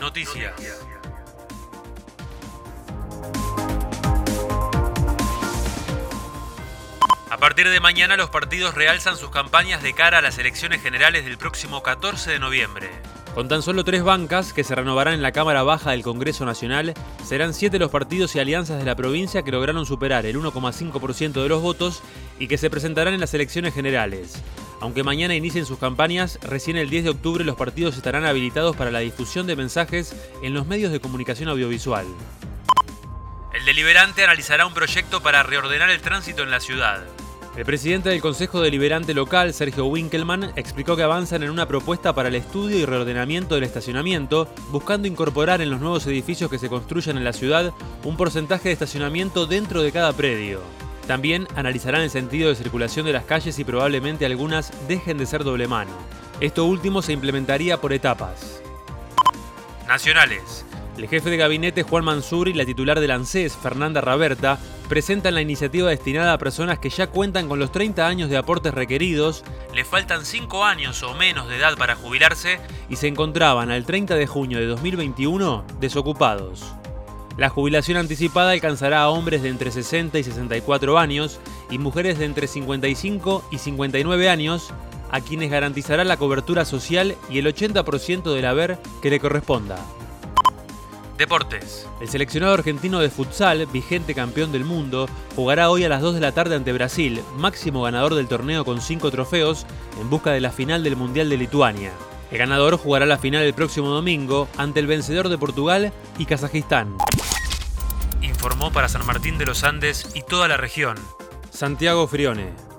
Noticias. A partir de mañana los partidos realzan sus campañas de cara a las elecciones generales del próximo 14 de noviembre. Con tan solo tres bancas que se renovarán en la Cámara Baja del Congreso Nacional, serán siete los partidos y alianzas de la provincia que lograron superar el 1,5% de los votos y que se presentarán en las elecciones generales. Aunque mañana inicien sus campañas, recién el 10 de octubre los partidos estarán habilitados para la difusión de mensajes en los medios de comunicación audiovisual. El deliberante analizará un proyecto para reordenar el tránsito en la ciudad. El presidente del Consejo Deliberante Local, Sergio Winkelmann, explicó que avanzan en una propuesta para el estudio y reordenamiento del estacionamiento, buscando incorporar en los nuevos edificios que se construyan en la ciudad un porcentaje de estacionamiento dentro de cada predio. También analizarán el sentido de circulación de las calles y probablemente algunas dejen de ser doble mano. Esto último se implementaría por etapas. Nacionales. El jefe de gabinete Juan Mansur y la titular del ANSES, Fernanda Raberta, presentan la iniciativa destinada a personas que ya cuentan con los 30 años de aportes requeridos, le faltan 5 años o menos de edad para jubilarse y se encontraban al 30 de junio de 2021 desocupados. La jubilación anticipada alcanzará a hombres de entre 60 y 64 años y mujeres de entre 55 y 59 años, a quienes garantizará la cobertura social y el 80% del haber que le corresponda. Deportes. El seleccionado argentino de futsal, vigente campeón del mundo, jugará hoy a las 2 de la tarde ante Brasil, máximo ganador del torneo con 5 trofeos, en busca de la final del Mundial de Lituania. El ganador jugará la final el próximo domingo ante el vencedor de Portugal y Kazajistán. Informó para San Martín de los Andes y toda la región. Santiago Frione.